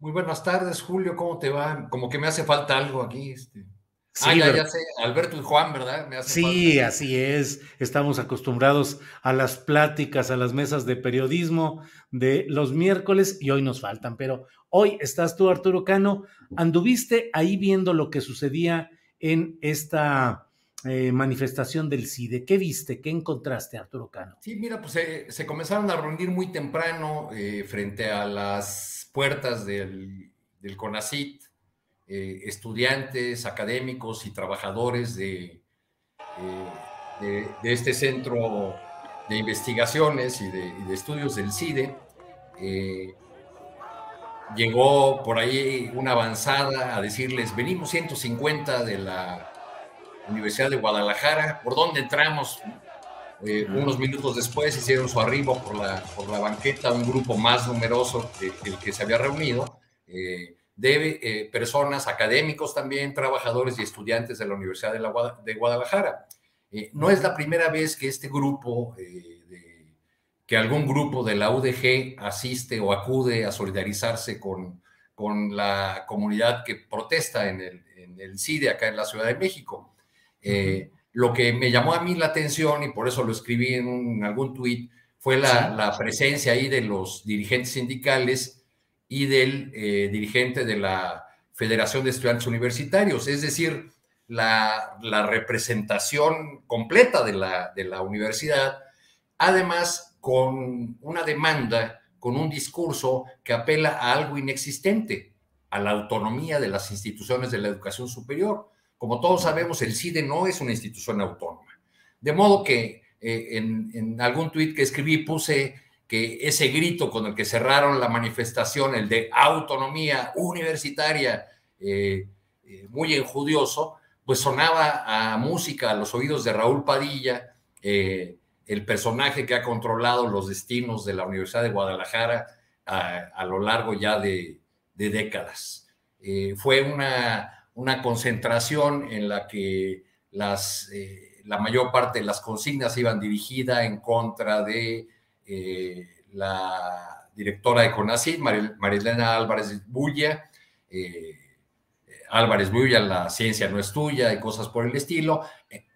Muy buenas tardes, Julio, ¿cómo te va? Como que me hace falta algo aquí. Este. Sí, ah, ya, ya sé, Alberto y Juan, ¿verdad? Me hace Sí, falta. así es. Estamos acostumbrados a las pláticas, a las mesas de periodismo de los miércoles y hoy nos faltan. Pero hoy estás tú, Arturo Cano. Anduviste ahí viendo lo que sucedía en esta eh, manifestación del CIDE. ¿Qué viste? ¿Qué encontraste, Arturo Cano? Sí, mira, pues se, se comenzaron a reunir muy temprano eh, frente a las puertas del, del CONACIT, eh, estudiantes, académicos y trabajadores de, eh, de, este centro de investigaciones y de, y de estudios del CIDE. Eh, llegó por ahí una avanzada a decirles, venimos 150 de la Universidad de Guadalajara, ¿por dónde entramos? Eh, unos minutos después hicieron su arribo por la, por la banqueta un grupo más numeroso que el que se había reunido, eh, de eh, personas, académicos también, trabajadores y estudiantes de la Universidad de, la de Guadalajara. Eh, no es la primera vez que este grupo, de- que algún grupo de la UDG asiste o acude a solidarizarse con, con la comunidad que protesta en el, en el CIDE acá en la Ciudad de México. Eh, lo que me llamó a mí la atención, y por eso lo escribí en, un- en algún tuit, fue la, Sí. la presencia ahí de los dirigentes sindicales y del eh, dirigente de la Federación de Estudiantes Universitarios, es decir, la, la representación completa de la, de la universidad, además con una demanda, con un discurso que apela a algo inexistente, a la autonomía de las instituciones de la educación superior. Como todos sabemos, el CIDE no es una institución autónoma. De modo que eh, en, algún tuit que escribí puse que ese grito con el que cerraron la manifestación, el de autonomía universitaria, eh, eh, muy enjudioso, pues sonaba a música a los oídos de Raúl Padilla, eh, el personaje que ha controlado los destinos de la Universidad de Guadalajara a, lo largo ya de, de décadas. Eh, fue una, una, concentración en la que las, eh, la mayor parte de las consignas iban dirigidas en contra de eh, la directora de CONACYT, Marilena Álvarez Bulla, eh, Álvarez Bulla, la ciencia no es tuya y cosas por el estilo,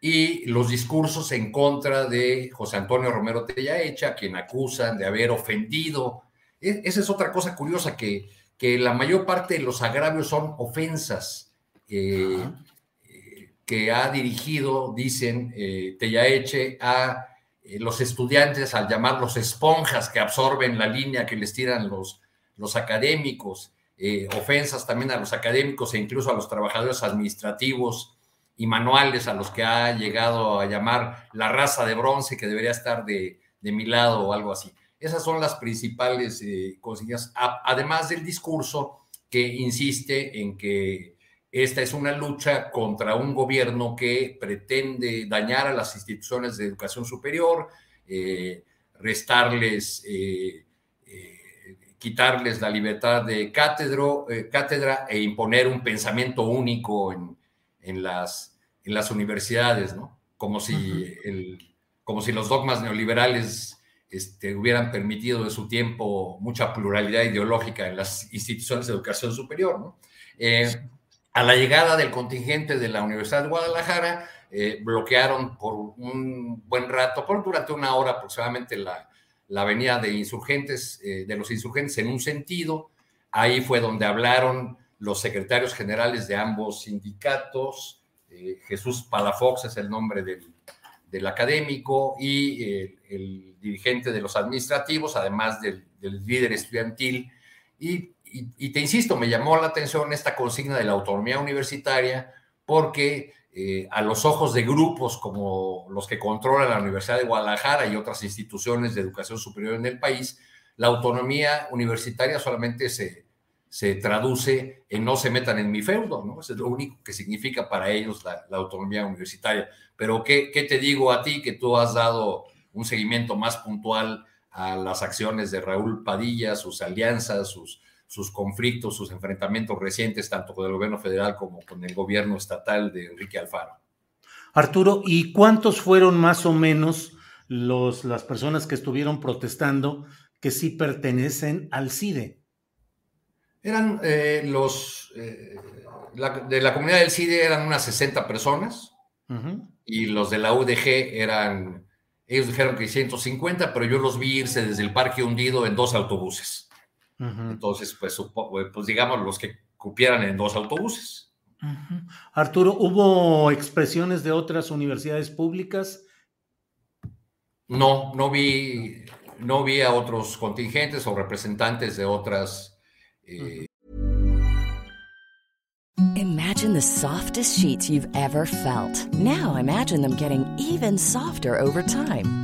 y los discursos en contra de José Antonio Romero Tellaecha, quien acusan de haber ofendido. E, Esa es otra cosa curiosa, que, que la mayor parte de los agravios son ofensas eh, que ha dirigido, dicen eh, Tellaeche, a eh, los estudiantes al llamarlos esponjas que absorben la línea que les tiran los, los académicos, eh, ofensas también a los académicos e incluso a los trabajadores administrativos y manuales a los que ha llegado a llamar la raza de bronce que debería estar de, de mi lado o algo así. Esas son las principales eh, además del discurso que insiste en que esta es una lucha contra un gobierno que pretende dañar a las instituciones de educación superior, eh, restarles, eh, eh, quitarles la libertad de cátedro, cátedra e imponer un pensamiento único en, en, las, en las universidades, ¿no? Como si, uh -huh. el, como si los dogmas neoliberales este, hubieran permitido en su tiempo mucha pluralidad ideológica en las instituciones de educación superior. Eh, a la llegada del contingente de la Universidad de Guadalajara, eh, bloquearon por un buen rato, por durante una hora aproximadamente, la, la avenida de insurgentes, eh, de los insurgentes en un sentido. Ahí fue donde hablaron los secretarios generales de ambos sindicatos. Jesús Palafox es el nombre del, del académico y eh, el dirigente de los administrativos, además del, líder estudiantil. Y, te insisto, me llamó la atención esta consigna de la autonomía universitaria porque eh, a los ojos de grupos como los que controlan la Universidad de Guadalajara y otras instituciones de educación superior en el país, la autonomía universitaria solamente se, se traduce en no se metan en mi feudo, ¿no? Eso es lo único que significa para ellos la, la autonomía universitaria. Pero ¿qué, ¿qué, te digo a ti que tú has dado un seguimiento más puntual a las acciones de Raúl Padilla, sus alianzas, sus, sus conflictos, sus enfrentamientos recientes, tanto con el gobierno federal como con el gobierno estatal de Enrique Alfaro? Arturo, ¿y cuántos fueron más o menos los, las personas que estuvieron protestando que sí pertenecen al CIDE? Eran eh, los eh, de la comunidad del CIDE eran unas 60 personas y los de la UDG eran, ellos dijeron que 150, pero yo los vi irse desde el parque hundido en dos autobuses. Entonces, pues, pues digamos los que cupieran en dos autobuses. Arturo, ¿hubo expresiones de otras universidades públicas? No, no vi, no vi a otros contingentes o representantes de otras eh, Imagine the softest sheets you've ever felt. Now imagine them getting even softer over time.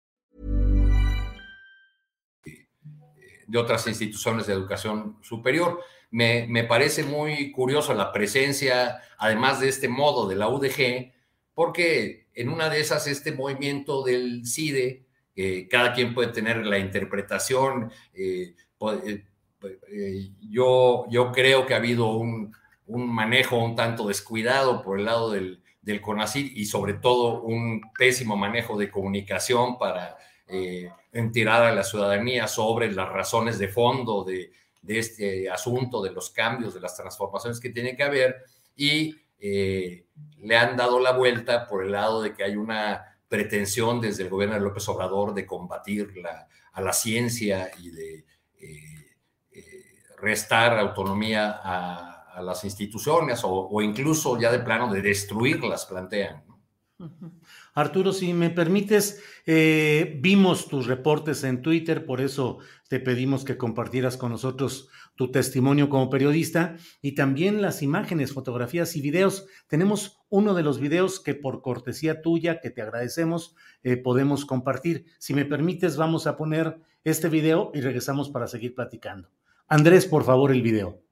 de otras instituciones de educación superior. Me, me, parece muy curioso la presencia, además de este modo, de la UDG, porque en una de esas, este movimiento del CIDE, eh, cada quien puede tener la interpretación. Eh, eh, yo, yo creo que ha habido un, un, manejo un tanto descuidado por el lado del, del CONACYT y sobre todo un pésimo manejo de comunicación para eh, tirar a la ciudadanía sobre las razones de fondo de, este asunto, de los cambios, de las transformaciones que tiene que haber, y eh, le han dado la vuelta por el lado de que hay una pretensión desde el gobierno de López Obrador de combatir a la ciencia y de eh, restar autonomía a, las instituciones o, incluso ya de plano de destruirlas, plantean. Arturo, si me permites, eh, vimos tus reportes en Twitter, por eso te pedimos que compartieras con nosotros tu testimonio como periodista y también las imágenes, fotografías y videos. Tenemos uno de los videos que por cortesía tuya, que te agradecemos, eh, podemos compartir. Si me permites, vamos a poner este video y regresamos para seguir platicando. Andrés, por favor, el video.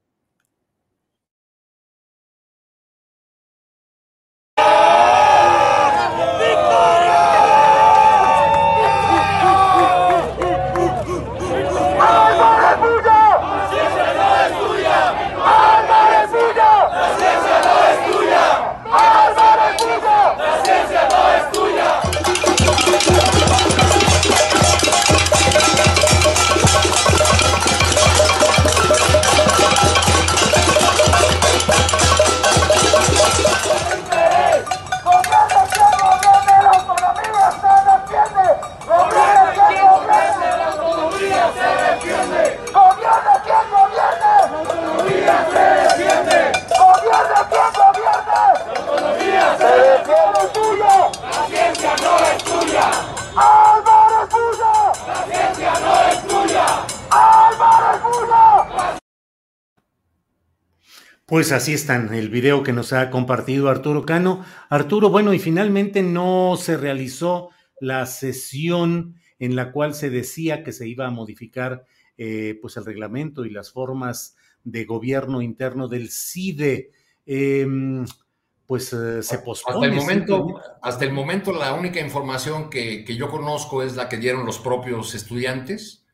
Pues así están, el video que nos ha compartido Arturo Cano. Arturo, bueno, y finalmente no se realizó la sesión en la cual se decía que se iba a modificar eh, pues el reglamento y las formas de gobierno interno del CIDE. Em, pues eh, se pospone. Hasta el, momento, hasta el momento la única información que, yo conozco es la que dieron los propios estudiantes.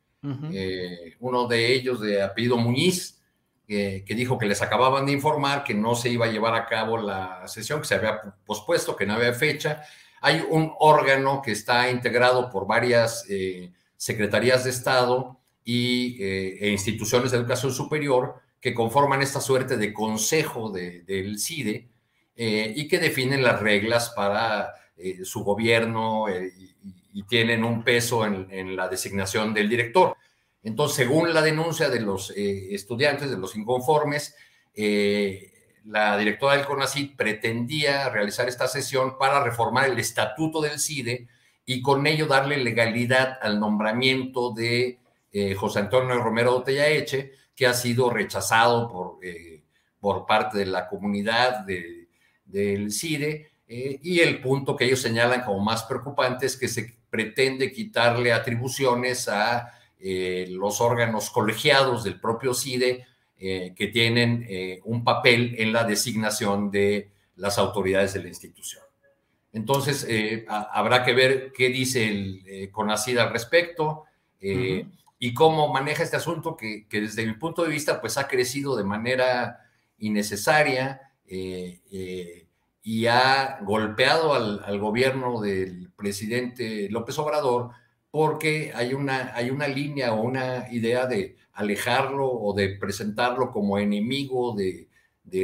Eh, uno de ellos de apellido Muñiz, que dijo que les acababan de informar que no se iba a llevar a cabo la sesión, que se había pospuesto, que no había fecha. Hay un órgano que está integrado por varias eh, secretarías de Estado y, eh, e instituciones de educación superior que conforman esta suerte de consejo del CIDE eh, y que definen las reglas para su gobierno y, tienen un peso en la designación del director. Entonces, según la denuncia de los eh, estudiantes, de los inconformes, eh, la directora del CONACYT pretendía realizar esta sesión para reformar el estatuto del CIDE y con ello darle legalidad al nombramiento de eh, José Antonio Romero Eche, que ha sido rechazado por, por parte de la comunidad del CIDE. y el punto que ellos señalan como más preocupante es que se pretende quitarle atribuciones a eh, los órganos colegiados del propio CIDE eh, que tienen eh, un papel en la designación de las autoridades de la institución. Entonces, habrá que ver qué dice el CONACID al respecto y cómo maneja este asunto que, desde mi punto de vista pues ha crecido de manera innecesaria y ha golpeado al, gobierno del presidente López Obrador porque hay una, hay una línea o una idea de alejarlo o de presentarlo como enemigo de,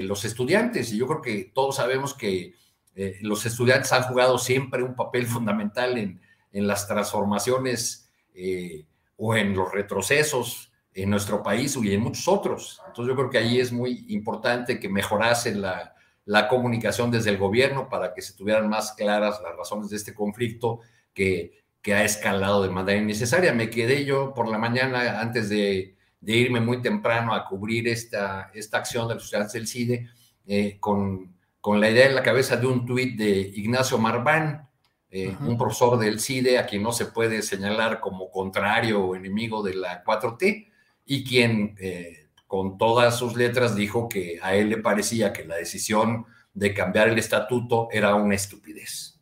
los estudiantes. Y yo creo que todos sabemos que eh, los estudiantes han jugado siempre un papel fundamental en, las transformaciones eh, o en los retrocesos en nuestro país y en muchos otros. Entonces yo creo que ahí es muy importante que mejorase la, la comunicación desde el gobierno para que se tuvieran más claras las razones de este conflicto que que ha escalado de manera innecesaria. Me quedé yo por la mañana antes de, irme muy temprano a cubrir esta, esta acción de los estudiantes del CIDE eh, con, con, la idea en la cabeza de un tuit de Ignacio Marván, eh, un profesor del CIDE a quien no se puede señalar como contrario o enemigo de la 4T y quien eh, con todas sus letras dijo que a él le parecía que la decisión de cambiar el estatuto era una estupidez.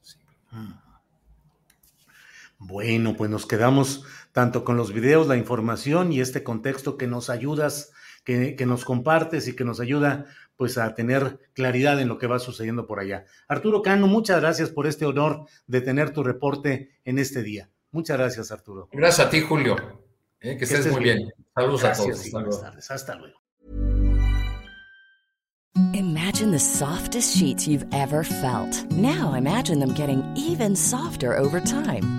Bueno, pues nos quedamos tanto con los videos, la información y este contexto que nos ayudas, que, nos compartes y que nos ayuda pues a tener claridad en lo que va sucediendo por allá. Arturo Cano, muchas gracias por este honor de tener tu reporte en este día. Muchas gracias, Arturo. Gracias a ti, Julio. Eh, que, estés muy bien. Saludos a todos. buenas tardes. Hasta luego. Imagine the softest sheets you've ever felt. Now imagine them getting even softer over time.